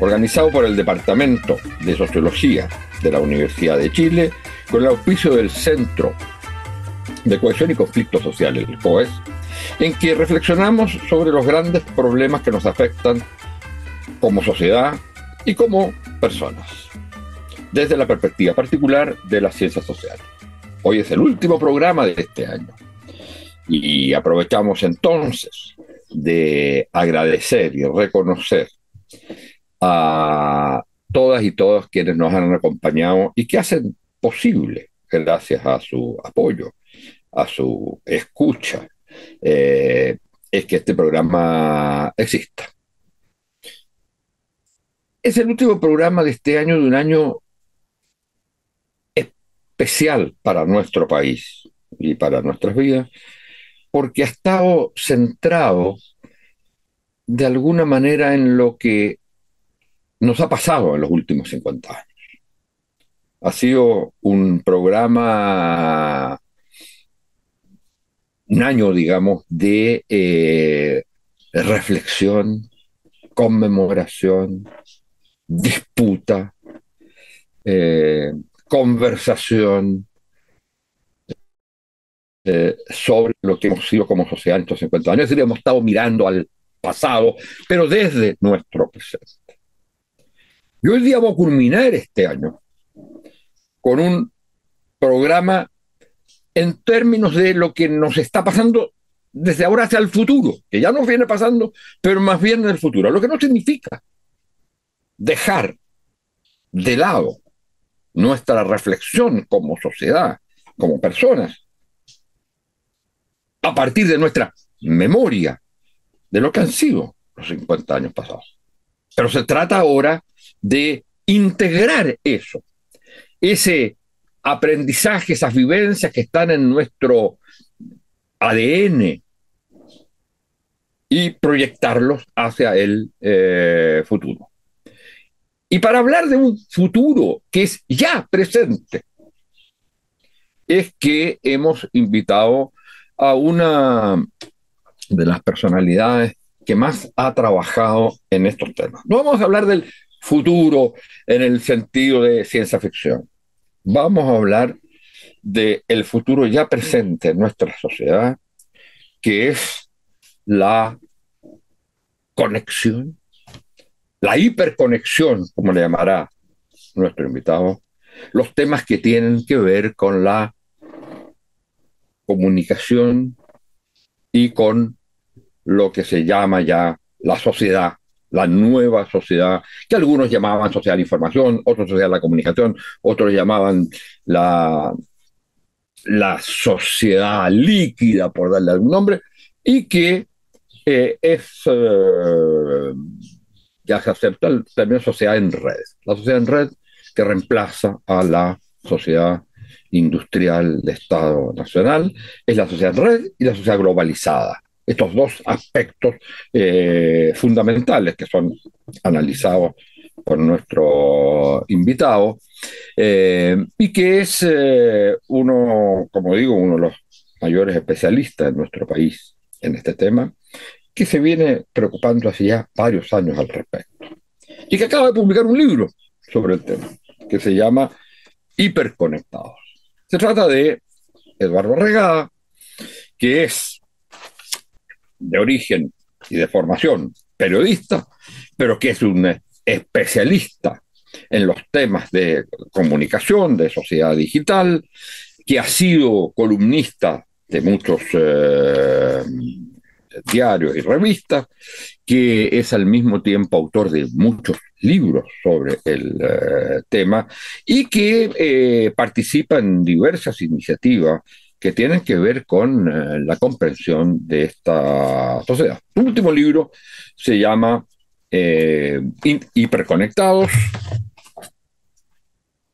organizado por el Departamento de Sociología de la Universidad de Chile, con el auspicio del Centro de Cohesión y Conflictos Sociales, el COES, en que reflexionamos sobre los grandes problemas que nos afectan como sociedad y como personas, desde la perspectiva particular de las ciencias sociales. Hoy es el último programa de este año y aprovechamos entonces de agradecer y reconocer a todas y todos quienes nos han acompañado y que hacen posible, gracias a su apoyo, a su escucha, eh, es que este programa exista. Es el último programa de este año, de un año especial para nuestro país y para nuestras vidas, porque ha estado centrado de alguna manera en lo que nos ha pasado en los últimos 50 años. Ha sido un programa, un año, digamos, de eh, reflexión, conmemoración, disputa, eh, conversación eh, sobre lo que hemos sido como sociedad en estos 50 años. Es decir, hemos estado mirando al pasado, pero desde nuestro presente. Y hoy día vamos a culminar este año con un programa en términos de lo que nos está pasando desde ahora hacia el futuro, que ya nos viene pasando, pero más bien en el futuro, lo que no significa dejar de lado nuestra reflexión como sociedad, como personas, a partir de nuestra memoria de lo que han sido los 50 años pasados. Pero se trata ahora de integrar eso, ese aprendizaje, esas vivencias que están en nuestro ADN y proyectarlos hacia el eh, futuro. Y para hablar de un futuro que es ya presente, es que hemos invitado a una de las personalidades que más ha trabajado en estos temas. No vamos a hablar del futuro en el sentido de ciencia ficción. Vamos a hablar del futuro ya presente en nuestra sociedad, que es la conexión, la hiperconexión, como le llamará nuestro invitado, los temas que tienen que ver con la comunicación y con lo que se llama ya la sociedad la nueva sociedad, que algunos llamaban sociedad de información, otros sociedad de la comunicación, otros llamaban la, la sociedad líquida, por darle algún nombre, y que eh, es, eh, ya se acepta el término sociedad en red. La sociedad en red que reemplaza a la sociedad industrial de Estado Nacional, es la sociedad en red y la sociedad globalizada estos dos aspectos eh, fundamentales que son analizados por nuestro invitado, eh, y que es eh, uno, como digo, uno de los mayores especialistas en nuestro país en este tema, que se viene preocupando hace ya varios años al respecto, y que acaba de publicar un libro sobre el tema, que se llama Hiperconectados. Se trata de Eduardo Regada, que es de origen y de formación periodista, pero que es un especialista en los temas de comunicación, de sociedad digital, que ha sido columnista de muchos eh, diarios y revistas, que es al mismo tiempo autor de muchos libros sobre el eh, tema y que eh, participa en diversas iniciativas que tienen que ver con eh, la comprensión de esta sociedad. Su último libro se llama eh, hiperconectados,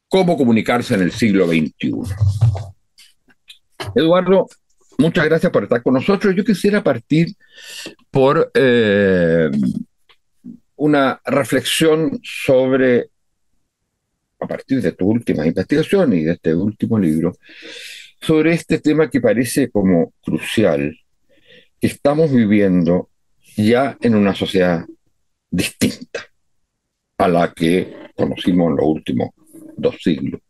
cómo comunicarse en el siglo XXI. Eduardo, muchas gracias por estar con nosotros. Yo quisiera partir por eh, una reflexión sobre, a partir de tus últimas investigaciones y de este último libro, sobre este tema que parece como crucial, que estamos viviendo ya en una sociedad distinta a la que conocimos en los últimos dos siglos,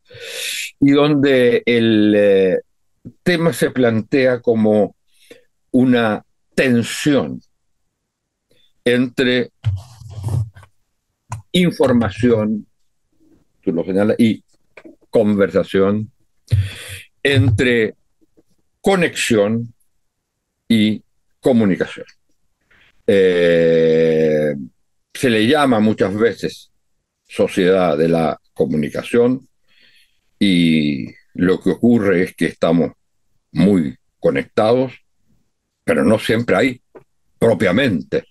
y donde el eh, tema se plantea como una tensión entre información, y conversación, entre conexión y comunicación. Eh, se le llama muchas veces sociedad de la comunicación y lo que ocurre es que estamos muy conectados, pero no siempre hay propiamente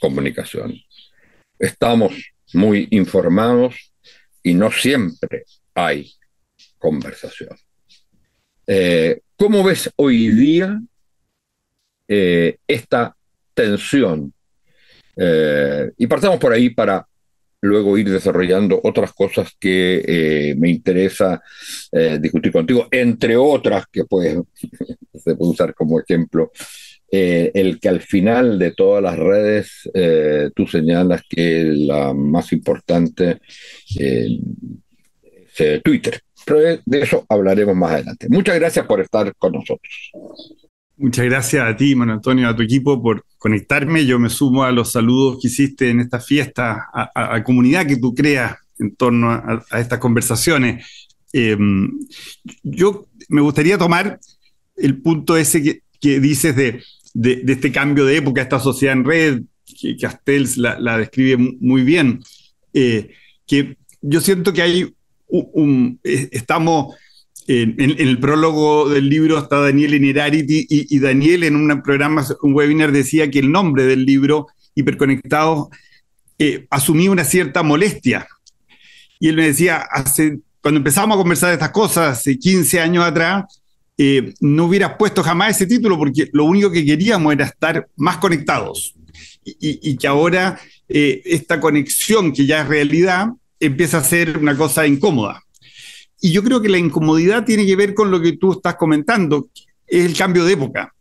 comunicación. Estamos muy informados y no siempre hay conversación. Eh, ¿Cómo ves hoy día eh, esta tensión? Eh, y partamos por ahí para luego ir desarrollando otras cosas que me interesa discutir contigo, entre otras que puede, se puede usar como ejemplo el que al final de todas las redes tú señalas que la más importante es Twitter. Pero de eso hablaremos más adelante. Muchas gracias por estar con nosotros. Muchas gracias a ti, Manuel Antonio, a tu equipo por conectarme. Yo me sumo a los saludos que hiciste en esta fiesta, a, la comunidad que tú creas en torno a, estas conversaciones. yo me gustaría tomar el punto ese que, que dices de de, este cambio de época, esta sociedad en red, que Castells la, describe muy bien, eh, que yo siento que hay eh, estamos en, el prólogo del libro está Daniel Inerarity y, y, Daniel en un programa, un webinar decía que el nombre del libro, Hiperconectados, eh, asumía una cierta molestia. Y él me decía, hace, cuando empezamos a conversar de estas cosas, hace 15 años atrás, eh, no hubieras puesto jamás ese título porque lo único que queríamos era estar más conectados y, que ahora eh, esta conexión que ya es realidad empieza a ser una cosa incómoda. Y yo creo que la incomodidad tiene que ver con lo que tú estás comentando, es el cambio de época.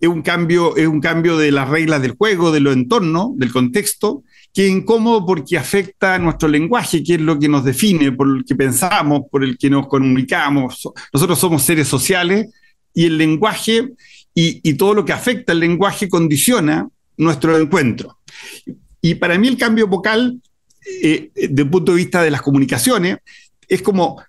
Es un cambio, es un cambio de las reglas del juego, de lo entorno, del contexto, que es incómodo porque afecta a nuestro lenguaje, que es lo que nos define, por el que pensamos, por el que nos comunicamos. Nosotros somos seres sociales y el lenguaje y, todo lo que afecta al lenguaje condiciona nuestro encuentro. Y para mí el cambio vocal, eh, desde el punto de vista de las comunicaciones, es como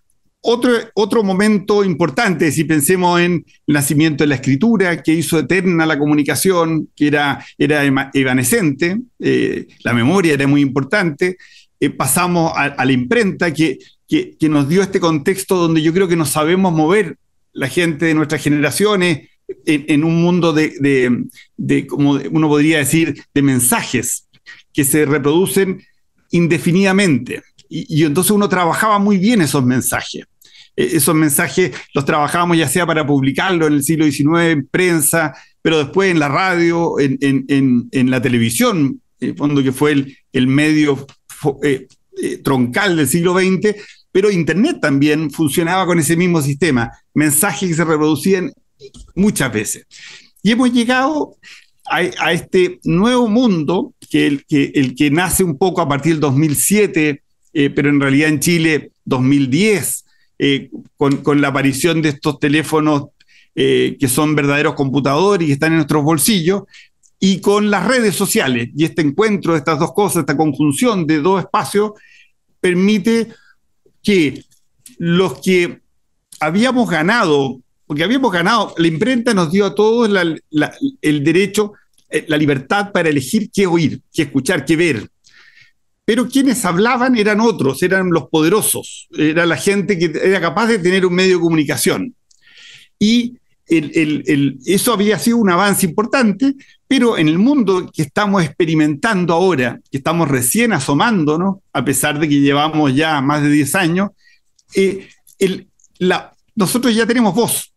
otro, otro momento importante, si pensemos en el nacimiento de la escritura, que hizo eterna la comunicación, que era, era evanescente, eh, la memoria era muy importante, eh, pasamos a, la imprenta, que, que, nos dio este contexto donde yo creo que nos sabemos mover la gente de nuestras generaciones en, un mundo de, de, de, como uno podría decir, de mensajes que se reproducen indefinidamente y, entonces uno trabajaba muy bien esos mensajes. E, esos mensajes los trabajábamos ya sea para publicarlo en el siglo XIX en prensa, pero después en la radio, en, en, en, la televisión, en fondo que fue el, el medio eh, eh, troncal del siglo XX, pero Internet también funcionaba con ese mismo sistema, mensajes que se reproducían muchas veces. Y hemos llegado a, este nuevo mundo, que el, que el que nace un poco a partir del 2007 eh, pero en realidad en Chile 2010, eh, con, la aparición de estos teléfonos eh, que son verdaderos computadores y que están en nuestros bolsillos, y con las redes sociales. Y este encuentro de estas dos cosas, esta conjunción de dos espacios, permite que los que habíamos ganado, porque habíamos ganado, la imprenta nos dio a todos el derecho, la libertad para elegir qué oír, qué escuchar, qué ver pero quienes hablaban eran otros, eran los poderosos, era la gente que era capaz de tener un medio de comunicación. Y eso había sido un avance importante, pero en el mundo que estamos experimentando ahora, que estamos recién asomándonos, a pesar de que llevamos ya más de 10 años, eh, nosotros ya tenemos voz.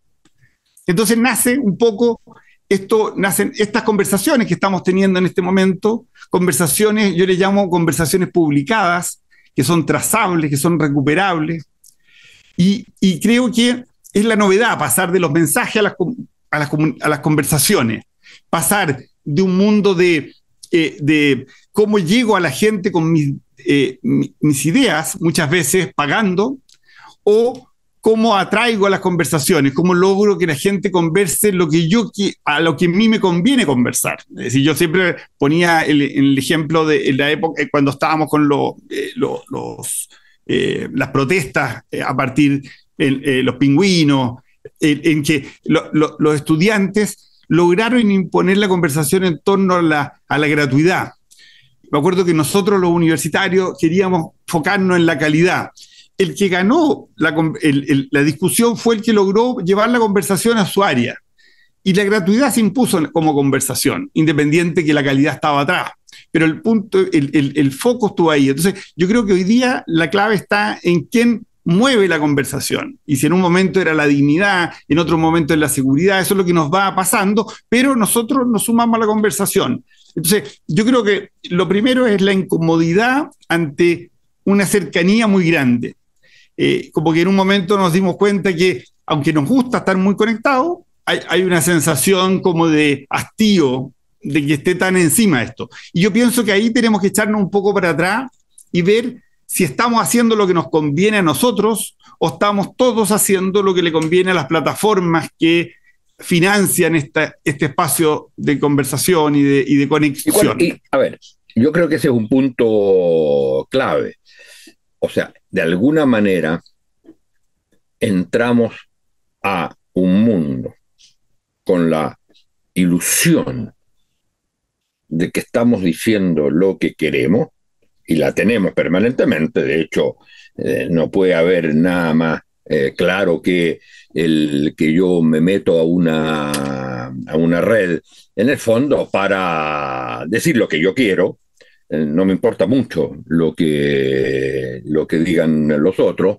Entonces nace un poco esto, nacen estas conversaciones que estamos teniendo en este momento, conversaciones, yo le llamo conversaciones publicadas, que son trazables, que son recuperables, y, creo que es la novedad, pasar de los mensajes a las, conversaciones, pasar de un mundo de, eh, de, cómo llego a la gente con mis, eh, mis ideas, muchas veces pagando, o cómo atraigo a las conversaciones, cómo logro que la gente converse lo que yo a lo que a mí me conviene conversar. Es decir, yo siempre ponía el, ejemplo de la época cuando estábamos con eh, los, las protestas a partir eh, los pingüinos, en que los estudiantes lograron imponer la conversación en torno a la, a la gratuidad. Me acuerdo que nosotros los universitarios queríamos enfocarnos en la calidad. El que ganó la, la discusión fue el que logró llevar la conversación a su área. Y la gratuidad se impuso como conversación, independiente que la calidad estaba atrás. Pero el punto, el, el, foco estuvo ahí. Entonces, yo creo que hoy día la clave está en quién mueve la conversación. Y si en un momento era la dignidad, en otro momento es la seguridad, eso es lo que nos va pasando, pero nosotros nos sumamos a la conversación. Entonces, yo creo que lo primero es la incomodidad ante una cercanía muy grande. Eh, como que en un momento nos dimos cuenta que, aunque nos gusta estar muy conectados, hay, hay una sensación como de hastío de que esté tan encima esto. Y yo pienso que ahí tenemos que echarnos un poco para atrás y ver si estamos haciendo lo que nos conviene a nosotros o estamos todos haciendo lo que le conviene a las plataformas que financian esta, este espacio de conversación y de, y de conexión. a ver, yo creo que ese es un punto clave. O sea, de alguna manera entramos a un mundo con la ilusión de que estamos diciendo lo que queremos y la tenemos permanentemente, de hecho, eh, no puede haber nada más eh, claro que el que yo me meto a una, a una red, en el fondo, para decir lo que yo quiero, no me importa mucho lo que, lo que digan los otros,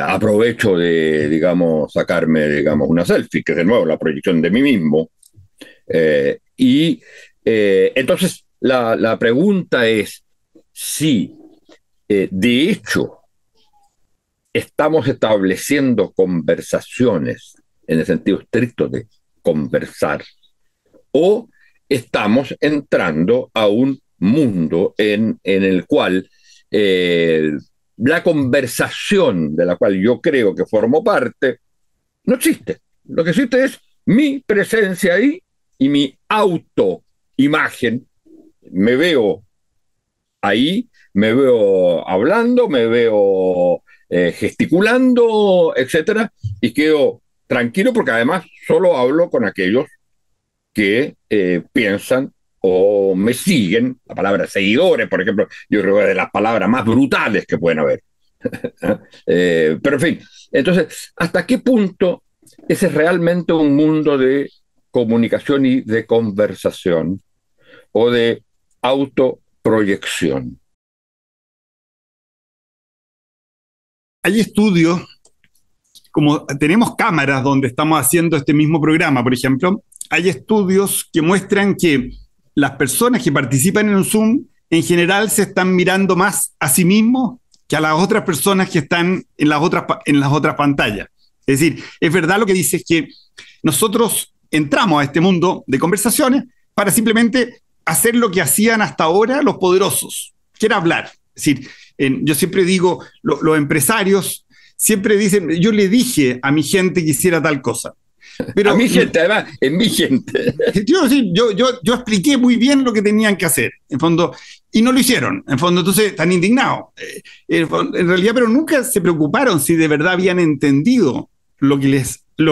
aprovecho de, digamos, sacarme, digamos, una selfie, que es de nuevo la proyección de mí mismo, y entonces la, la pregunta es, si eh, de hecho estamos estableciendo conversaciones en el sentido estricto de conversar, o estamos entrando a un mundo en, el cual eh, la conversación de la cual yo creo que formo parte no existe. Lo que existe es mi presencia ahí y mi autoimagen. Me veo ahí me veo hablando, me veo eh, gesticulando, etcétera, y quedo tranquilo porque además solo hablo con aquellos que eh, piensan o me siguen, la palabra seguidores, por ejemplo, yo creo que es de las palabras más brutales que pueden haber. Eh, pero en fin, entonces, ¿hasta qué punto ese es realmente un mundo de comunicación y de conversación o de auto proyección. Hay estudios, como tenemos cámaras donde estamos haciendo este mismo programa, por ejemplo, hay estudios que muestran que las personas que participan en un Zoom en general se están mirando más a sí mismos que a las otras personas que están en las otras, en las otras pantallas. Es decir, es verdad lo que dice es que nosotros entramos a este mundo de conversaciones para simplemente hacer lo que hacían hasta ahora los poderosos, que hablar. Es decir, yo siempre digo, los empresarios siempre dicen, yo le dije a mi gente que hiciera tal cosa. Pero, a mi gente, además, en mi gente. Yo, sí, yo, yo, yo expliqué muy bien lo que tenían que hacer, en fondo, y no lo hicieron. En fondo, entonces están indignados. Eh, en realidad, pero nunca se preocuparon si de verdad habían entendido lo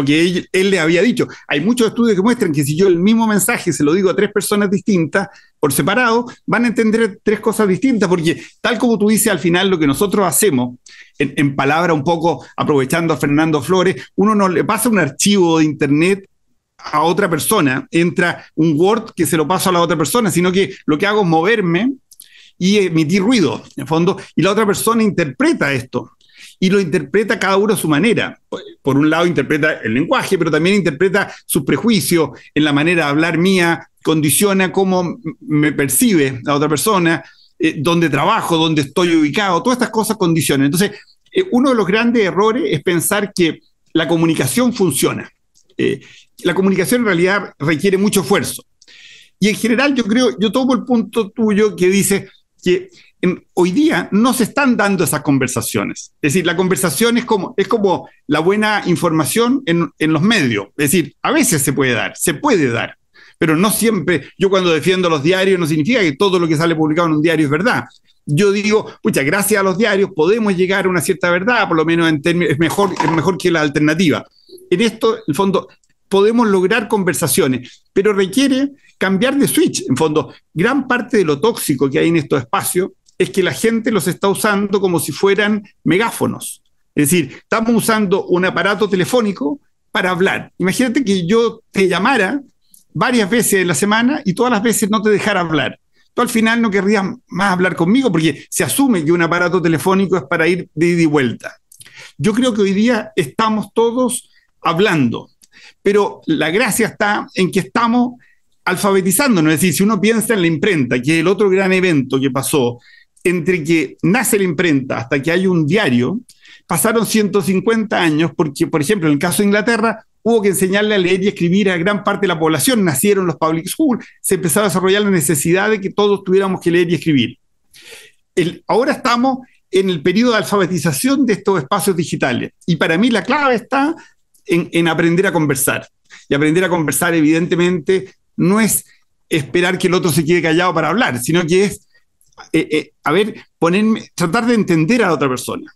que él, le había dicho. Hay muchos estudios que muestran que si yo el mismo mensaje se lo digo a tres personas distintas, por separado, van a entender tres cosas distintas, porque tal como tú dices al final, lo que nosotros hacemos, en, en palabra un poco aprovechando a Fernando Flores, uno no le pasa un archivo de Internet a otra persona, entra un Word que se lo paso a la otra persona, sino que lo que hago es moverme y emitir ruido, en fondo, y la otra persona interpreta esto y lo interpreta cada uno a su manera. Por un lado interpreta el lenguaje, pero también interpreta sus prejuicios en la manera de hablar mía, condiciona cómo me percibe la otra persona, eh, dónde trabajo, dónde estoy ubicado, todas estas cosas condicionan. Entonces, eh, uno de los grandes errores es pensar que la comunicación funciona. Eh, la comunicación en realidad requiere mucho esfuerzo. Y en general yo creo, yo tomo el punto tuyo que dice que hoy día no se están dando esas conversaciones. Es decir, la conversación es como, es como la buena información en, en los medios. Es decir, a veces se puede dar, se puede dar, pero no siempre. Yo cuando defiendo los diarios no significa que todo lo que sale publicado en un diario es verdad. Yo digo, pucha, gracias a los diarios podemos llegar a una cierta verdad, por lo menos en términos, es mejor, es mejor que la alternativa. En esto, en el fondo, podemos lograr conversaciones, pero requiere cambiar de switch. En fondo, gran parte de lo tóxico que hay en estos espacios es que la gente los está usando como si fueran megáfonos. Es decir, estamos usando un aparato telefónico para hablar. Imagínate que yo te llamara varias veces en la semana y todas las veces no te dejara hablar. Tú al final no querrías más hablar conmigo porque se asume que un aparato telefónico es para ir de ida y vuelta. Yo creo que hoy día estamos todos hablando, pero la gracia está en que estamos alfabetizándonos. Es decir, si uno piensa en la imprenta, que es el otro gran evento que pasó, entre que nace la imprenta hasta que hay un diario, pasaron 150 años porque, por ejemplo, en el caso de Inglaterra, hubo que enseñarle a leer y escribir a gran parte de la población, nacieron los public schools, se empezó a desarrollar la necesidad de que todos tuviéramos que leer y escribir. ahora estamos en el periodo de alfabetización de estos espacios digitales y para mí la clave está en, en aprender a conversar. Y aprender a conversar, evidentemente, no es esperar que el otro se quede callado para hablar, sino que es eh, eh, a ver, ponerme, tratar de entender a la otra persona,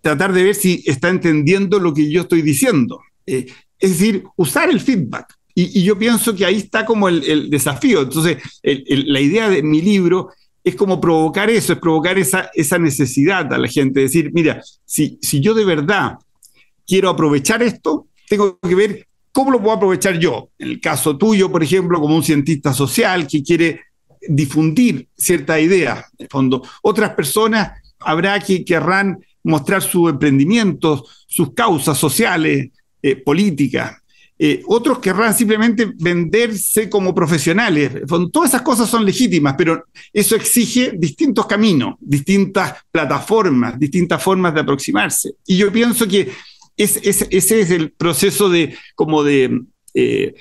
tratar de ver si está entendiendo lo que yo estoy diciendo. Eh, es decir, usar el feedback. Y, yo pienso que ahí está como el, desafío. Entonces, la idea de mi libro es como provocar eso, es provocar esa, esa necesidad a la gente, decir, mira, si, si yo de verdad quiero aprovechar esto, tengo que ver cómo lo puedo aprovechar yo. En el caso tuyo, por ejemplo, como un cientista social que quiere difundir cierta idea. En fondo, otras personas habrá que querrán mostrar su emprendimiento, sus causas sociales, eh, políticas. Eh, otros querrán simplemente venderse como profesionales. Todas esas cosas son legítimas, pero eso exige distintos caminos, distintas plataformas, distintas formas de aproximarse. Y yo pienso que ese es el proceso de, como de eh,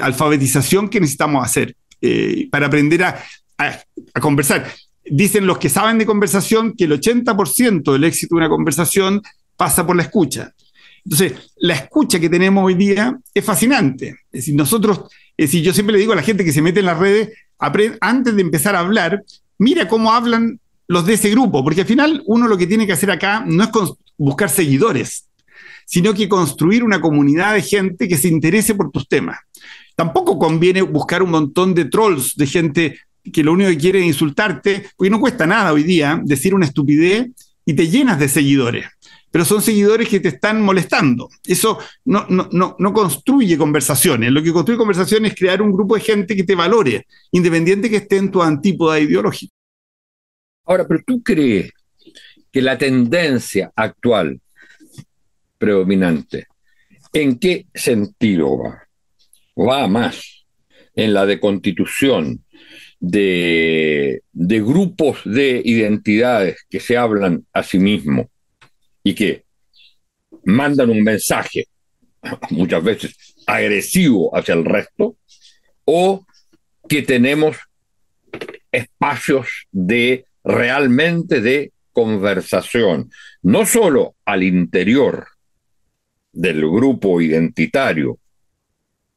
alfabetización que necesitamos hacer. Eh, para aprender a, conversar. Dicen los que saben de conversación que el 80% del éxito de una conversación pasa por la escucha. Entonces, la escucha que tenemos hoy día es fascinante. Es decir, nosotros, es decir, yo siempre le digo a la gente que se mete en las redes, antes de empezar a hablar, mira cómo hablan los de ese grupo, porque al final uno lo que tiene que hacer acá no es buscar seguidores, sino que construir una comunidad de gente que se interese por tus temas tampoco conviene buscar un montón de trolls, de gente que lo único que quiere es insultarte, porque no cuesta nada hoy día decir una estupidez y te llenas de seguidores, pero son seguidores que te están molestando. Eso no, no, construye conversaciones. Lo que construye conversaciones es crear un grupo de gente que te valore, independiente que esté en tu antípoda ideológica. Ahora, pero tú crees que la tendencia actual predominante, ¿en qué sentido va? Va más en la deconstitución de, de grupos de identidades que se hablan a sí mismos y que mandan un mensaje, muchas veces agresivo hacia el resto, o que tenemos espacios de realmente de conversación, no solo al interior del grupo identitario,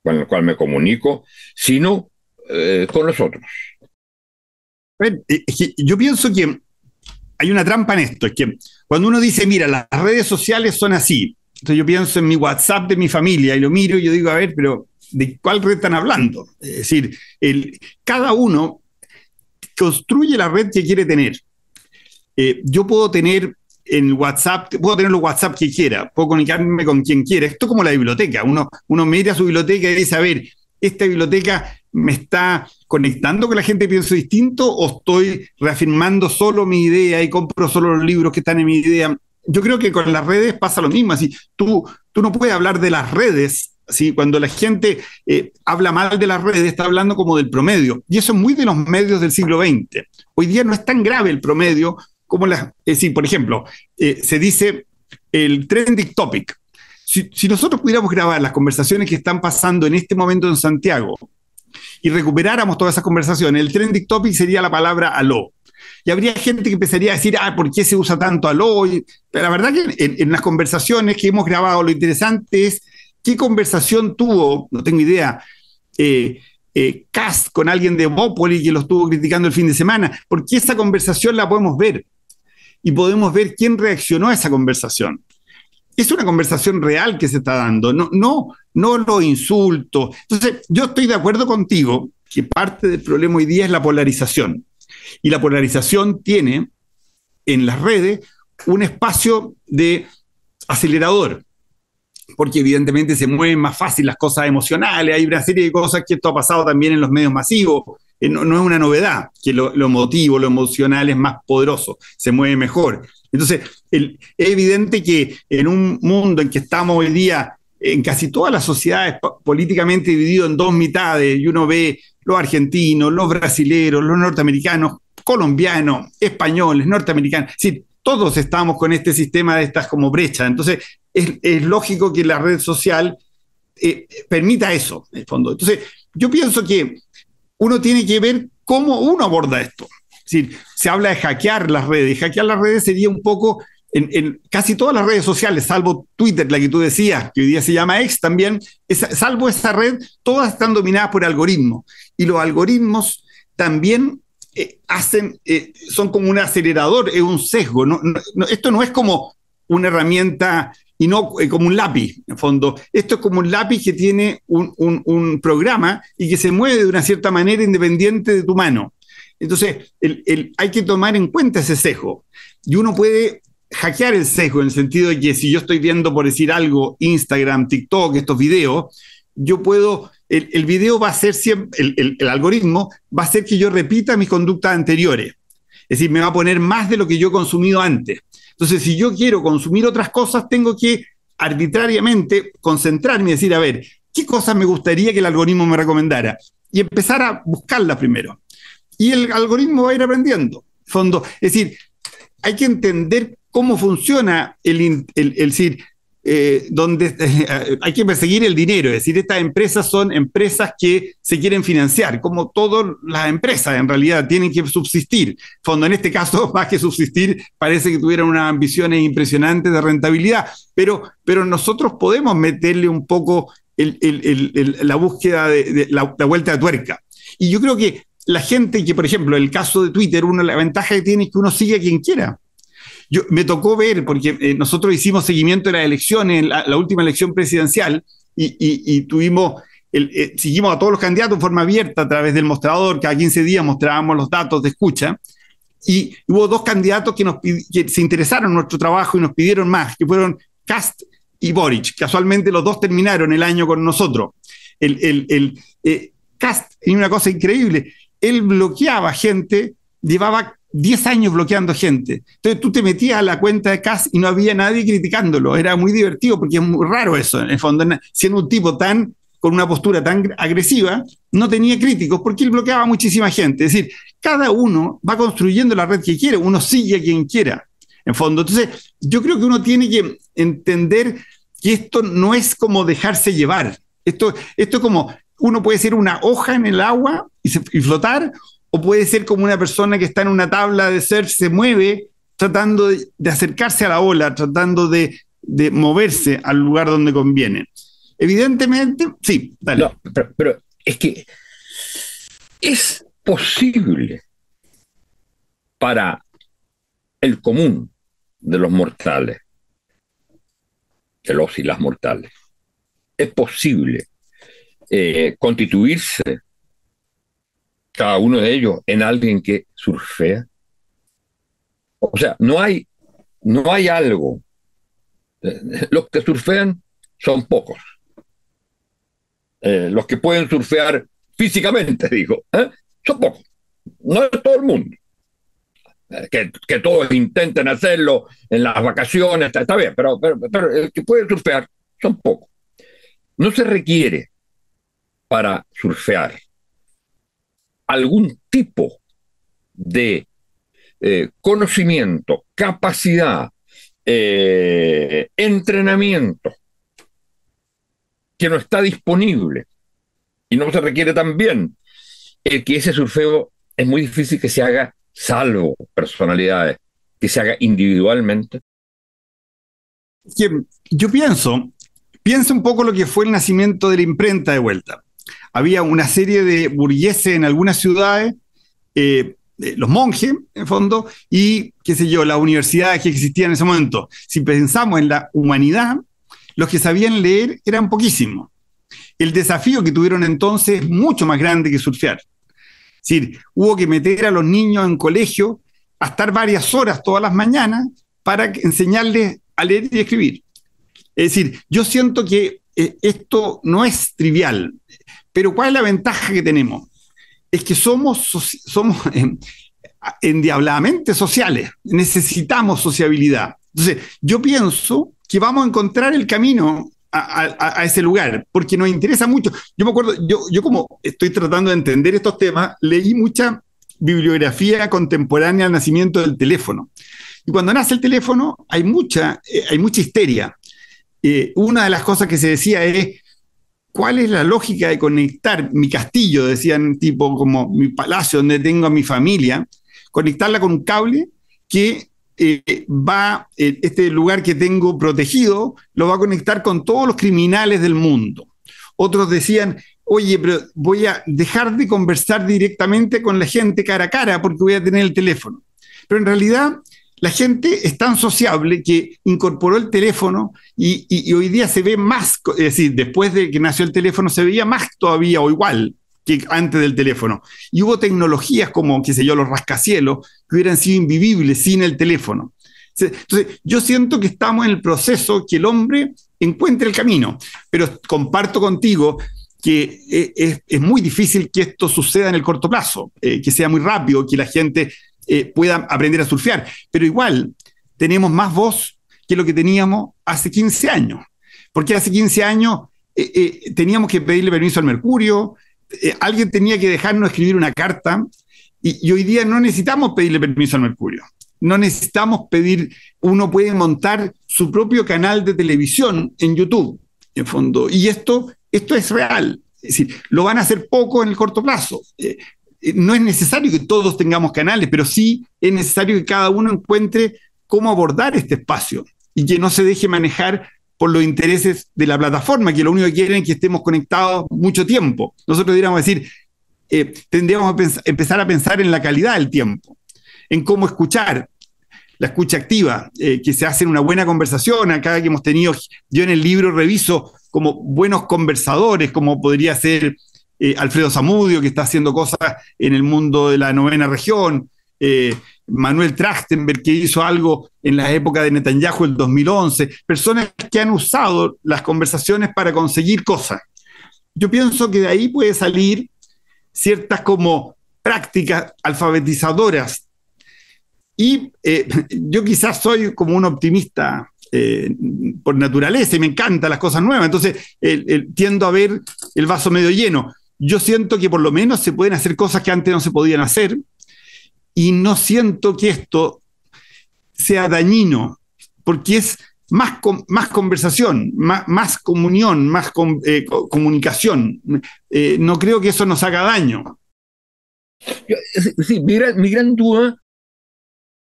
con el cual me comunico, sino eh, con los otros. Yo pienso que hay una trampa en esto, es que cuando uno dice, mira, las redes sociales son así, Entonces yo pienso en mi WhatsApp de mi familia y lo miro y yo digo, a ver, pero ¿de cuál red están hablando? Es decir, cada uno construye la red que quiere tener. Eh, yo puedo tener en WhatsApp, puedo tener los WhatsApp que quiera, puedo comunicarme con quien quiera. Esto es como la biblioteca. Uno, uno mira su biblioteca y dice, a ver, esta biblioteca me está conectando con la gente que pienso distinto o estoy reafirmando solo mi idea y compro solo los libros que están en mi idea. Yo creo que con las redes pasa lo mismo. Así, tú, tú no puedes hablar de las redes ¿sí? Cuando la gente eh, habla mal de las redes, está hablando como del promedio. Y eso es muy de los medios del siglo XX. Hoy día no es tan grave el promedio como las... Es decir, por ejemplo, eh, se dice el trending topic. Si, nosotros pudiéramos grabar las conversaciones que están pasando en este momento en Santiago y recuperáramos todas esas conversaciones, el trending topic sería la palabra aló. Y habría gente que empezaría a decir, ah, ¿por qué se usa tanto aló? Pero la verdad que en, en las conversaciones que hemos grabado, lo interesante es ¿Qué conversación tuvo, no tengo idea, eh, eh, Cast con alguien de Bópoli que lo estuvo criticando el fin de semana? Porque esa conversación la podemos ver y podemos ver quién reaccionó a esa conversación. Es una conversación real que se está dando, no, no, no lo insulto. Entonces, yo estoy de acuerdo contigo que parte del problema hoy día es la polarización. Y la polarización tiene en las redes un espacio de acelerador porque evidentemente se mueven más fácil las cosas emocionales, hay una serie de cosas que esto ha pasado también en los medios masivos, eh, no, es una novedad, que lo, emotivo, lo emocional es más poderoso, se mueve mejor. Entonces, es evidente que en un mundo en que estamos hoy día, en casi todas las sociedades políticamente dividido en dos mitades, y uno ve los argentinos, los brasileros, los norteamericanos, colombianos, españoles, norteamericanos, sí, todos estamos con este sistema de estas como brechas. Entonces, es, lógico que la red social eh, permita eso, en el fondo. Entonces, yo pienso que uno tiene que ver cómo uno aborda esto. Es se habla de hackear las redes. Hackear las redes sería un poco en, casi todas las redes sociales, salvo Twitter, la que tú decías, que hoy día se llama X también, salvo esa red, todas están dominadas por algoritmos. Y los algoritmos también eh, hacen, eh, son como un acelerador, es un sesgo. esto no es como una herramienta y no eh, como un lápiz, en fondo. Esto es como un lápiz que tiene un, programa y que se mueve de una cierta manera independiente de tu mano. Entonces, hay que tomar en cuenta ese sesgo. Y uno puede hackear el sesgo en el sentido de que si yo estoy viendo, por decir algo, Instagram, TikTok, estos videos, yo puedo, el, el video va a ser siempre, el, el algoritmo va a hacer que yo repita mis conductas anteriores. Es decir, me va a poner más de lo que yo he consumido antes. Entonces, si yo quiero consumir otras cosas, tengo que arbitrariamente concentrarme y decir, a ver, ¿qué cosas me gustaría que el algoritmo me recomendara? Y empezar a buscarla primero. Y el algoritmo va a ir aprendiendo. Fondo. Es decir, hay que entender cómo funciona el, el, el, el eh, donde hay que perseguir el dinero, es decir, estas empresas son empresas que se quieren financiar, como todas las empresas en realidad tienen que subsistir. Fondo, en este caso, más que subsistir, parece que tuvieran unas ambiciones impresionantes de rentabilidad, pero, pero nosotros podemos meterle un poco la búsqueda de, la, la vuelta de tuerca. Y yo creo que la gente que, por ejemplo, el caso de Twitter, uno, la ventaja que tiene es que uno sigue a quien quiera. Yo, me tocó ver, porque eh, nosotros hicimos seguimiento de las elecciones, la, última elección presidencial, y, tuvimos, eh, seguimos a todos los candidatos en forma abierta a través del mostrador, cada 15 días mostrábamos los datos de escucha, y hubo dos candidatos que, nos, que se interesaron en nuestro trabajo y nos pidieron más, que fueron Cast y Boric. Casualmente los dos terminaron el año con nosotros. El eh, Cast tenía una cosa increíble, él bloqueaba gente, llevaba 10 años bloqueando gente. Entonces tú te metías a la cuenta de CAS y no había nadie criticándolo. Era muy divertido porque es muy raro eso. En el fondo, siendo un tipo tan con una postura tan agresiva, no tenía críticos porque él bloqueaba muchísima gente. Es decir, cada uno va construyendo la red que quiere, uno sigue a quien quiera. En fondo, entonces yo creo que uno tiene que entender que esto no es como dejarse llevar. Esto, esto es como, uno puede ser una hoja en el agua y flotar, o puede ser como una persona que está en una tabla de ser, se mueve tratando de, acercarse a la ola, tratando de, moverse al lugar donde conviene. Evidentemente, sí, dale. pero, es que es posible para el común de los mortales de los y las mortales. Es posible eh, constituirse cada uno de ellos en alguien que surfea. O sea, no hay, no hay algo. Los que surfean son pocos. Eh, los que pueden surfear físicamente, digo, ¿eh? son pocos. No es todo el mundo. Eh, que, que, todos intenten hacerlo en las vacaciones, está, bien, pero, pero, pero el que puede surfear son pocos. No se requiere para surfear algún tipo de eh, conocimiento, capacidad, eh, entrenamiento que no está disponible y no se requiere también el que ese surfeo es muy difícil que se haga salvo personalidades, que se haga individualmente. Yo pienso, pienso un poco lo que fue el nacimiento de la imprenta de vuelta había una serie de burgueses en algunas ciudades, eh, eh, los monjes, en fondo, y, qué sé yo, las universidades que existían en ese momento. Si pensamos en la humanidad, los que sabían leer eran poquísimos. El desafío que tuvieron entonces es mucho más grande que surfear. Es decir, hubo que meter a los niños en colegio a estar varias horas todas las mañanas para enseñarles a leer y escribir. Es decir, yo siento que eh, esto no es trivial. Pero ¿cuál es la ventaja que tenemos? Es que somos, somos endiabladamente sociales, necesitamos sociabilidad. Entonces, yo pienso que vamos a encontrar el camino a, ese lugar, porque nos interesa mucho. Yo me acuerdo, yo, yo como estoy tratando de entender estos temas, leí mucha bibliografía contemporánea al nacimiento del teléfono. Y cuando nace el teléfono hay mucha, eh, hay mucha histeria. Eh, una de las cosas que se decía es, ¿Cuál es la lógica de conectar mi castillo, decían tipo como mi palacio donde tengo a mi familia, conectarla con un cable que eh, va, eh, este lugar que tengo protegido, lo va a conectar con todos los criminales del mundo? Otros decían, oye, pero voy a dejar de conversar directamente con la gente cara a cara porque voy a tener el teléfono. Pero en realidad la gente es tan sociable que incorporó el teléfono y, hoy día se ve más, es decir, después de que nació el teléfono se veía más todavía o igual que antes del teléfono. Y hubo tecnologías como, qué sé yo, los rascacielos, que hubieran sido invivibles sin el teléfono. Entonces, yo siento que estamos en el proceso que el hombre encuentre el camino, pero comparto contigo que e, es, muy difícil que esto suceda en el corto plazo, eh, que sea muy rápido, que la gente eh, puedan aprender a surfear. Pero igual, tenemos más voz que lo que teníamos hace 15 años. Porque hace 15 años eh, eh, teníamos que pedirle permiso al Mercurio, alguien tenía que dejarnos escribir una carta, y, hoy día no necesitamos pedirle permiso al Mercurio. No necesitamos pedir, uno puede montar su propio canal de televisión en YouTube, en fondo. Y esto, esto es real. Es decir, lo van a hacer poco en el corto plazo. Eh, no es necesario que todos tengamos canales, pero sí es necesario que cada uno encuentre cómo abordar este espacio y que no se deje manejar por los intereses de la plataforma, que lo único que quieren es que estemos conectados mucho tiempo. Nosotros deberíamos decir, eh, tendríamos que empezar a pensar en la calidad del tiempo, en cómo escuchar, la escucha activa, eh, que se hace en una buena conversación. Acá que hemos tenido, yo en el libro reviso como buenos conversadores, como podría ser eh, Alfredo Zamudio, que está haciendo cosas en el mundo de la novena región, eh, Manuel Trachtenberg, que hizo algo en la época de Netanyahu, el 2011, personas que han usado las conversaciones para conseguir cosas. Yo pienso que de ahí puede salir ciertas como prácticas alfabetizadoras. Y eh, yo quizás soy como un optimista por naturaleza y me encantan las cosas nuevas, entonces tiendo a ver el vaso medio lleno yo siento que por lo menos se pueden hacer cosas que antes no se podían hacer y no siento que esto sea dañino, porque es más, más conversación, más, más comunión, más eh, comunicación. Eh, no creo que eso nos haga daño. Sí, mi gran, duda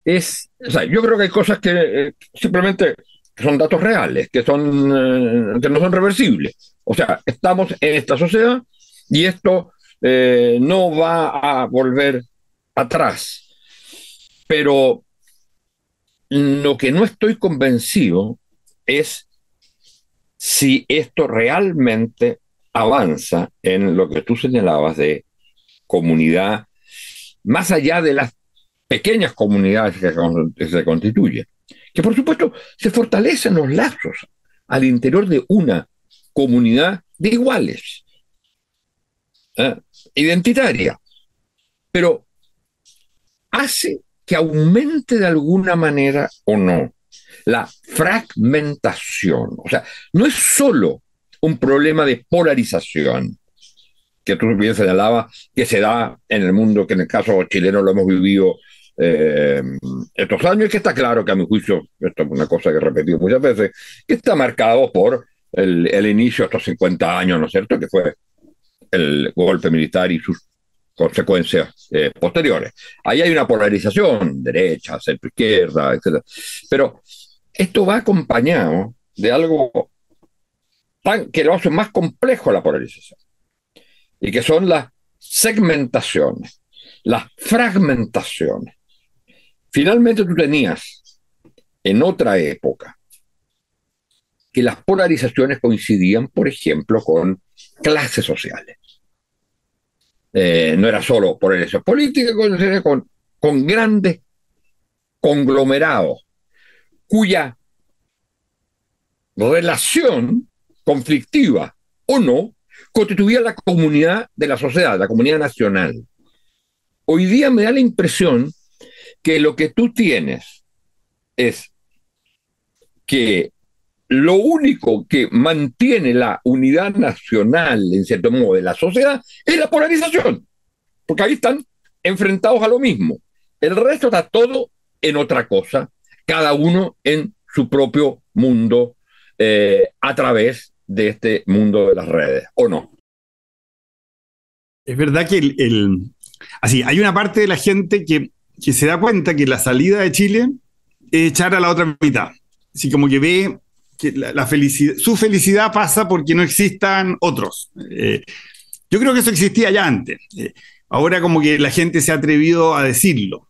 es, o sea, yo creo que hay cosas que eh, simplemente son datos reales, que, son, que no son reversibles. O sea, estamos en esta sociedad y esto eh, no va a volver atrás. Pero lo que no estoy convencido es si esto realmente avanza en lo que tú señalabas de comunidad, más allá de las pequeñas comunidades que se constituyen, que por supuesto se fortalecen los lazos al interior de una comunidad de iguales, ¿eh? identitaria, pero hace que aumente de alguna manera o no la fragmentación. O sea, no es solo un problema de polarización, que tú bien señalabas, que se da en el mundo, que en el caso chileno lo hemos vivido eh, estos años, y que está claro que a mi juicio, esto es una cosa que he repetido muchas veces, que está marcado por el, inicio de estos 50 años, ¿no es cierto?, que fue el golpe militar y sus consecuencias eh, posteriores. Ahí hay una polarización, derecha, centro izquierda, etc. Pero esto va acompañado de algo tan, que lo hace más complejo la polarización, y que son las segmentaciones, las fragmentaciones. Finalmente tú tenías en otra época que las polarizaciones coincidían, por ejemplo, con clases sociales. Eh, no era solo por el política, con, con grandes conglomerados cuya relación conflictiva o no constituía la comunidad de la sociedad, la comunidad nacional. Hoy día me da la impresión que lo que tú tienes es que lo único que mantiene la unidad nacional, en cierto modo, de la sociedad es la polarización, porque ahí están enfrentados a lo mismo. El resto está todo en otra cosa, cada uno en su propio mundo eh, a través de este mundo de las redes, ¿o no? Es verdad que el, así, hay una parte de la gente que, se da cuenta que la salida de Chile es echar a la otra mitad. Así como que ve su felicidad pasa porque no existan otros. Eh, yo creo que eso existía ya antes. Eh, ahora como que la gente se ha atrevido a decirlo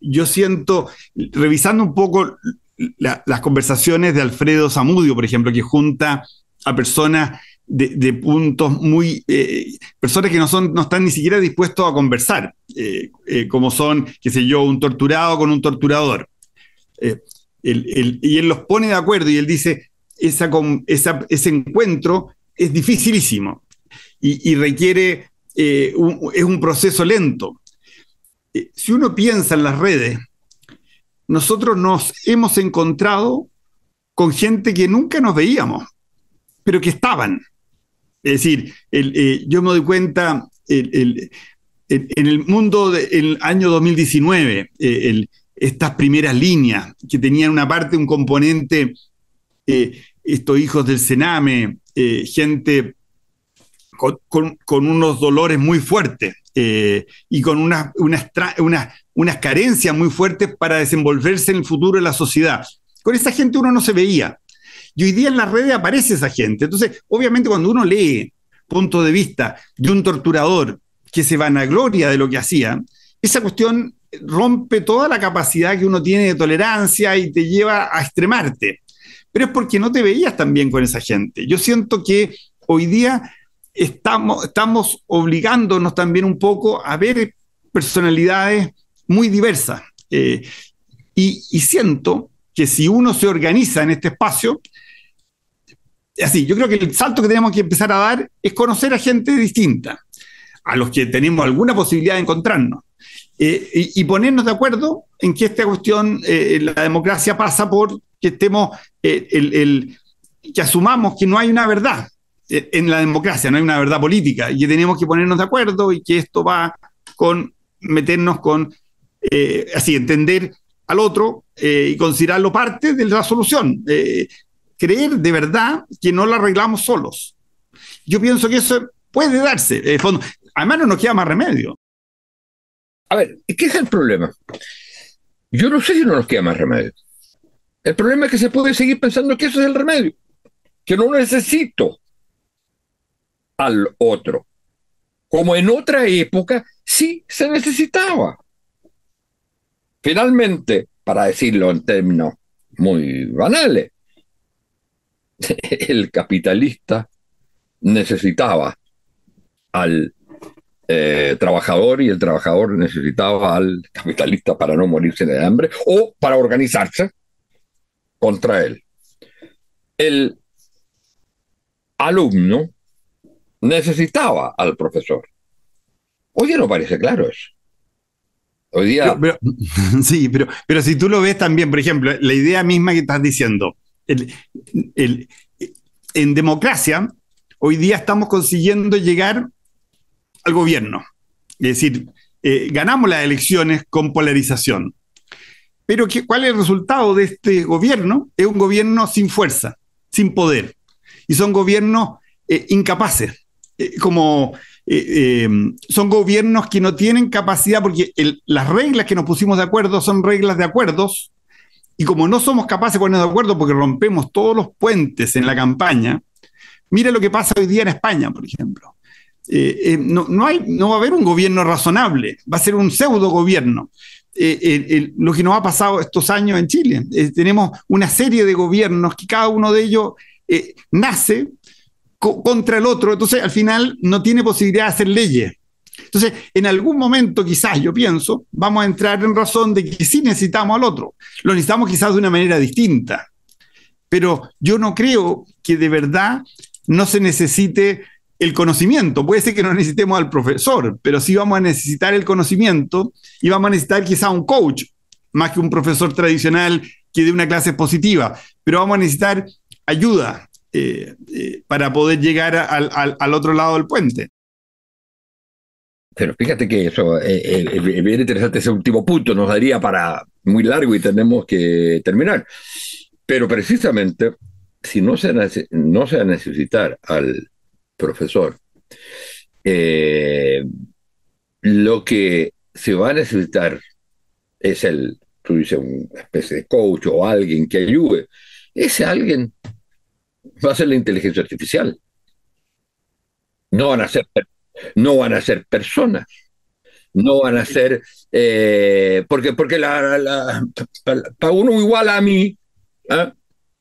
yo siento, revisando un poco las conversaciones de Alfredo Zamudio, por ejemplo, que junta a personas de, puntos muy, eh, personas que no, son, no están ni siquiera dispuestos a conversar, como son, qué sé yo, un torturado con un torturador. Y él los pone de acuerdo y él dice, ese encuentro es dificilísimo y, requiere, es un proceso lento. Eh, si uno piensa en las redes, nosotros nos hemos encontrado con gente que nunca nos veíamos, pero que estaban. Es decir, eh, yo me doy cuenta en el mundo del año 2019, eh, estas primeras líneas que tenían una parte, un componente, estos hijos del Sename, gente con, unos dolores muy fuertes eh, y con unas, unas, carencias muy fuertes para desenvolverse en el futuro de la sociedad. Con esa gente uno no se veía. Y hoy día en las redes aparece esa gente. Entonces, obviamente cuando uno lee punto de vista de un torturador que se vanagloria de lo que hacía, esa cuestión rompe toda la capacidad que uno tiene de tolerancia y te lleva a extremarte. Pero es porque no te veías tan bien con esa gente. Yo siento que hoy día estamos, obligándonos también un poco a ver personalidades muy diversas. Eh, y, siento que si uno se organiza en este espacio, así, yo creo que el salto que tenemos que empezar a dar es conocer a gente distinta, a los que tenemos alguna posibilidad de encontrarnos. Eh, y, ponernos de acuerdo en que esta cuestión, eh, la democracia pasa por que estemos, el, que asumamos que no hay una verdad, eh, en la democracia, no hay una verdad política y que tenemos que ponernos de acuerdo y que esto va con meternos con, eh, así, entender al otro eh, y considerarlo parte de la solución. creer de verdad que no la arreglamos solos. Yo pienso que eso puede darse. fondo, además no nos queda más remedio. A ver, ¿qué es el problema? Yo no sé si no nos queda más remedio. El problema es que se puede seguir pensando que eso es el remedio, que no necesito al otro. Como en otra época sí se necesitaba. Finalmente, para decirlo en términos muy banales, el capitalista necesitaba al eh, trabajador y el trabajador necesitaba al capitalista para no morirse de hambre o para organizarse contra él. El alumno necesitaba al profesor. Hoy no parece claro eso. Hoy día... sí, pero, pero si tú lo ves también, por ejemplo, la idea misma que estás diciendo, en democracia, hoy día estamos consiguiendo llegar al gobierno. Es decir, eh, ganamos las elecciones con polarización. Pero ¿cuál es el resultado de este gobierno? Es un gobierno sin fuerza, sin poder. Y son gobiernos eh, incapaces. Eh, como son gobiernos que no tienen capacidad, porque las reglas que nos pusimos de acuerdo son reglas de acuerdos, y como no somos capaces de ponernos de acuerdo porque rompemos todos los puentes en la campaña, mira lo que pasa hoy día en España, por ejemplo. Eh, eh, no, hay, no va a haber un gobierno razonable, va a ser un pseudo gobierno. Eh, lo que nos ha pasado estos años en Chile. tenemos una serie de gobiernos que cada uno de ellos nace contra el otro, entonces al final no tiene posibilidad de hacer leyes. Entonces, en algún momento quizás, yo pienso, vamos a entrar en razón de que sí necesitamos al otro. Lo necesitamos quizás de una manera distinta. Pero yo no creo que de verdad no se necesite el conocimiento. Puede ser que no necesitemos al profesor, pero sí vamos a necesitar el conocimiento y vamos a necesitar quizá un coach, más que un profesor tradicional que dé una clase positiva, pero vamos a necesitar ayuda eh, eh, para poder llegar al, otro lado del puente. Pero fíjate que eso eh, es bien interesante ese último punto, nos daría para muy largo y tenemos que terminar. Pero precisamente, si no se, no se va a necesitar al profesor. Eh, lo que se va a necesitar es el, tú dices, una especie de coach o alguien que ayude. Ese alguien va a ser la inteligencia artificial. No van a ser, no van a ser personas. No van a ser, eh, porque, porque la, para uno igual a mí, ¿eh?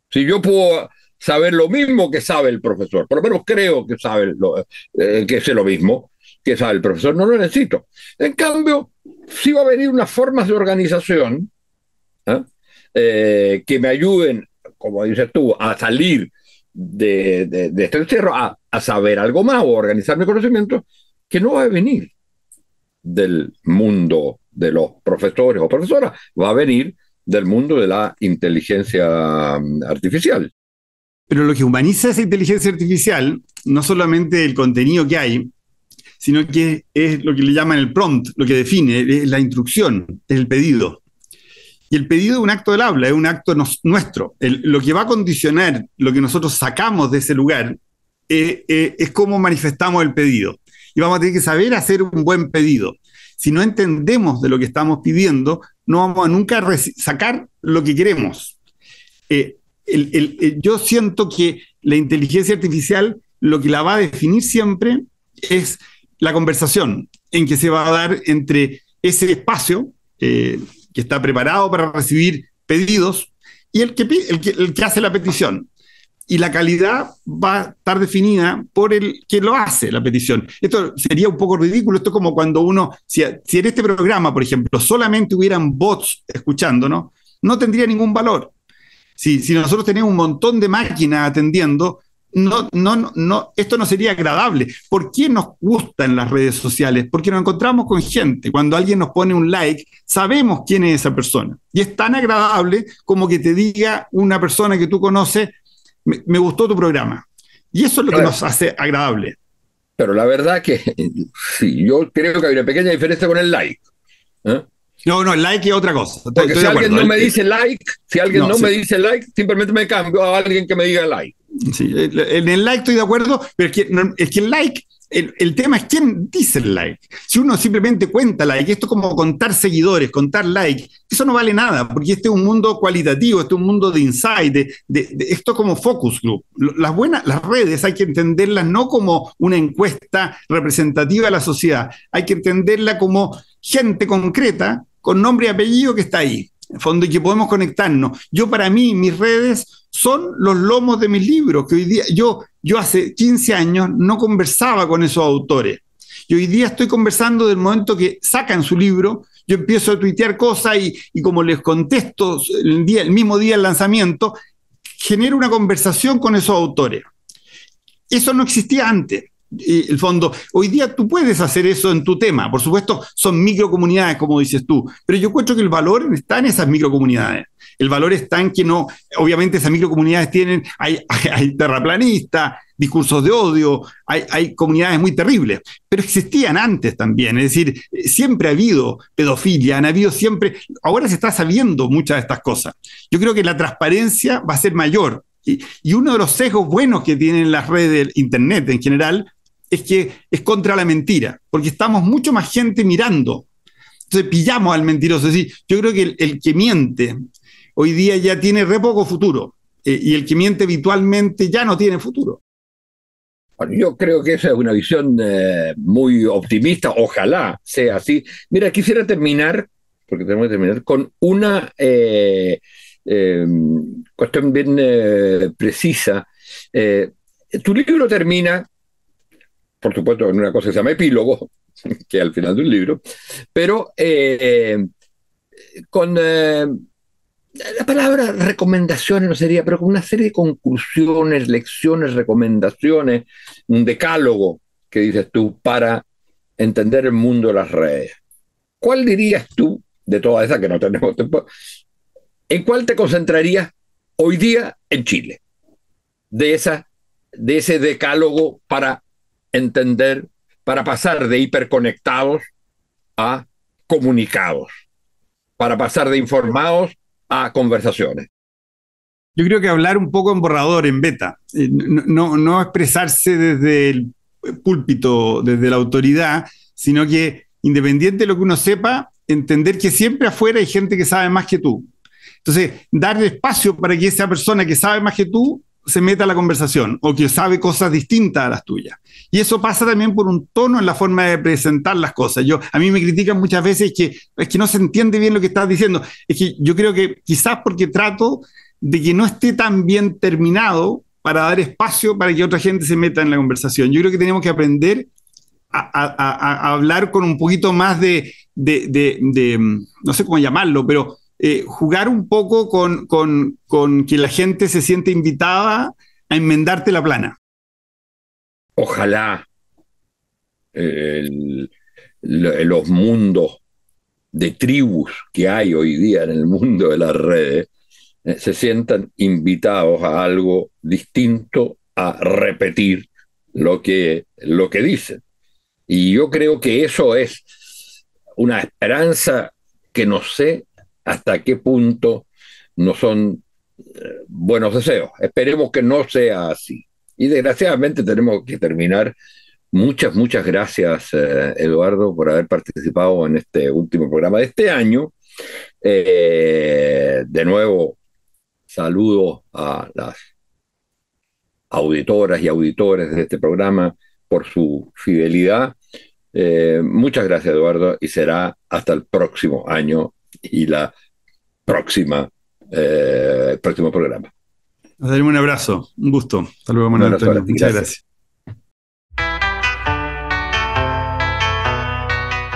si yo puedo saber lo mismo que sabe el profesor. Por lo menos creo que sabe lo, eh, que sé lo mismo que sabe el profesor. No lo necesito. En cambio, sí va a venir unas formas de organización ¿eh? Eh, que me ayuden, como dices tú, a salir de, este encierro, a, a, saber algo más o organizar mi conocimiento, que no va a venir del mundo de los profesores o profesoras, va a venir del mundo de la inteligencia mm, artificial. Pero lo que humaniza esa inteligencia artificial, no solamente el contenido que hay, sino que es lo que le llaman el prompt, lo que define, es la instrucción, es el pedido. Y el pedido es un acto del habla, es un acto nuestro. lo que va a condicionar lo que nosotros sacamos de ese lugar eh, eh, es cómo manifestamos el pedido. Y vamos a tener que saber hacer un buen pedido. Si no entendemos de lo que estamos pidiendo, no vamos a nunca sacar lo que queremos. Eh, yo siento que la inteligencia artificial lo que la va a definir siempre es la conversación en que se va a dar entre ese espacio eh, que está preparado para recibir pedidos y el que, el que, hace la petición. Y la calidad va a estar definida por el que lo hace la petición. Esto sería un poco ridículo. Esto es como cuando uno, si, si en este programa, por ejemplo, solamente hubieran bots escuchándonos, no tendría ningún valor. Si, nosotros tenemos un montón de máquinas atendiendo, no, no, no, esto no sería agradable. ¿Por qué nos gustan las redes sociales? Porque nos encontramos con gente. Cuando alguien nos pone un like, sabemos quién es esa persona. Y es tan agradable como que te diga una persona que tú conoces, me, gustó tu programa. Y eso es lo que nos hace agradable. Pero la verdad que sí, yo creo que hay una pequeña diferencia con el like. ¿eh? No, no, el like es otra cosa. Porque si alguien no me dice like, si alguien no, me dice like, simplemente me cambio a alguien que me diga like. Sí, en el like estoy de acuerdo, pero es que, es que el like el, tema es quién dice el like. Si uno simplemente cuenta like, esto es como contar seguidores, contar like, eso no vale nada, porque este es un mundo cualitativo, este es un mundo de insight, de, esto es como focus group. Las buenas, las redes hay que entenderlas no como una encuesta representativa de la sociedad, hay que entenderla como gente concreta con nombre y apellido que está ahí. fondo, y que podemos conectarnos. Yo para mí, mis redes son los lomos de mis libros, que hoy día, yo, yo hace 15 años no conversaba con esos autores. Y hoy día estoy conversando del momento que sacan su libro, yo empiezo a tuitear cosas y, y como les contesto el, día, el mismo día del lanzamiento, genero una conversación con esos autores. Eso no existía antes el fondo. Hoy día tú puedes hacer eso en tu tema. Por supuesto, son microcomunidades, como dices tú, pero yo encuentro que el valor está en esas microcomunidades. El valor está en que no, obviamente esas microcomunidades tienen, hay, hay, terraplanistas, discursos de odio, hay, hay, comunidades muy terribles, pero existían antes también, es decir, siempre ha habido pedofilia, han habido siempre, ahora se está sabiendo muchas de estas cosas. Yo creo que la transparencia va a ser mayor. Y, y uno de los sesgos buenos que tienen las redes, Internet en general, es que es contra la mentira, porque estamos mucho más gente mirando. Entonces pillamos al mentiroso. Es decir, yo creo que el, que miente hoy día ya tiene re poco futuro eh, y el que miente habitualmente ya no tiene futuro. yo creo que esa es una visión eh, muy optimista, ojalá sea así. Mira, quisiera terminar, porque tenemos que terminar, con una eh, cuestión bien precisa. tu libro termina por supuesto, en una cosa que se llama epílogo, que al final de un libro, pero eh, con eh, la palabra recomendaciones no sería, pero con una serie de conclusiones, lecciones, recomendaciones, un decálogo que dices tú para entender el mundo de las redes. ¿Cuál dirías tú, de todas esas que no tenemos tiempo, en cuál te concentrarías hoy día en Chile? De, esa, de ese decálogo para entender para pasar de hiperconectados a comunicados, para pasar de informados a conversaciones. Yo creo que hablar un poco en borrador, en beta, eh, no, no expresarse desde el púlpito, desde la autoridad, sino que independiente de lo que uno sepa, entender que siempre afuera hay gente que sabe más que tú. Entonces, darle espacio para que esa persona que sabe más que tú se meta a la conversación o que sabe cosas distintas a las tuyas. Y eso pasa también por un tono en la forma de presentar las cosas. Yo, a mí me critican muchas veces que es que no se entiende bien lo que estás diciendo. Es que yo creo que quizás porque trato de que no esté tan bien terminado para dar espacio para que otra gente se meta en la conversación. Yo creo que tenemos que aprender a, hablar con un poquito más de, no sé cómo llamarlo, pero eh, jugar un poco con, que la gente se siente invitada a enmendarte la plana ojalá los mundos de tribus que hay hoy día en el mundo de las redes eh, se sientan invitados a algo distinto a repetir lo que, lo que dicen. Y yo creo que eso es una esperanza que no sé hasta qué punto no son eh, buenos deseos. Esperemos que no sea así. Y desgraciadamente tenemos que terminar. Muchas, muchas gracias, eh, Eduardo, por haber participado en este último programa de este año. Eh, de nuevo, saludo a las auditoras y auditores de este programa por su fidelidad. Muchas gracias, Eduardo, y será hasta el próximo año y la próxima, el próximo programa. Nos daremos un abrazo, un gusto. Hasta luego, Manuel Antonio. Muchas gracias.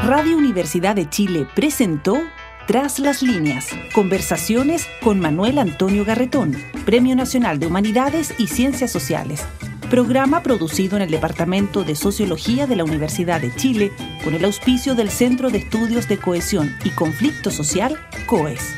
Radio Universidad de Chile presentó Tras las líneas, conversaciones con Manuel Antonio Garretón, Premio Nacional de Humanidades y Ciencias Sociales. Programa producido en el Departamento de Sociología de la Universidad de Chile con el auspicio del Centro de Estudios de Cohesión y Conflicto Social, COES.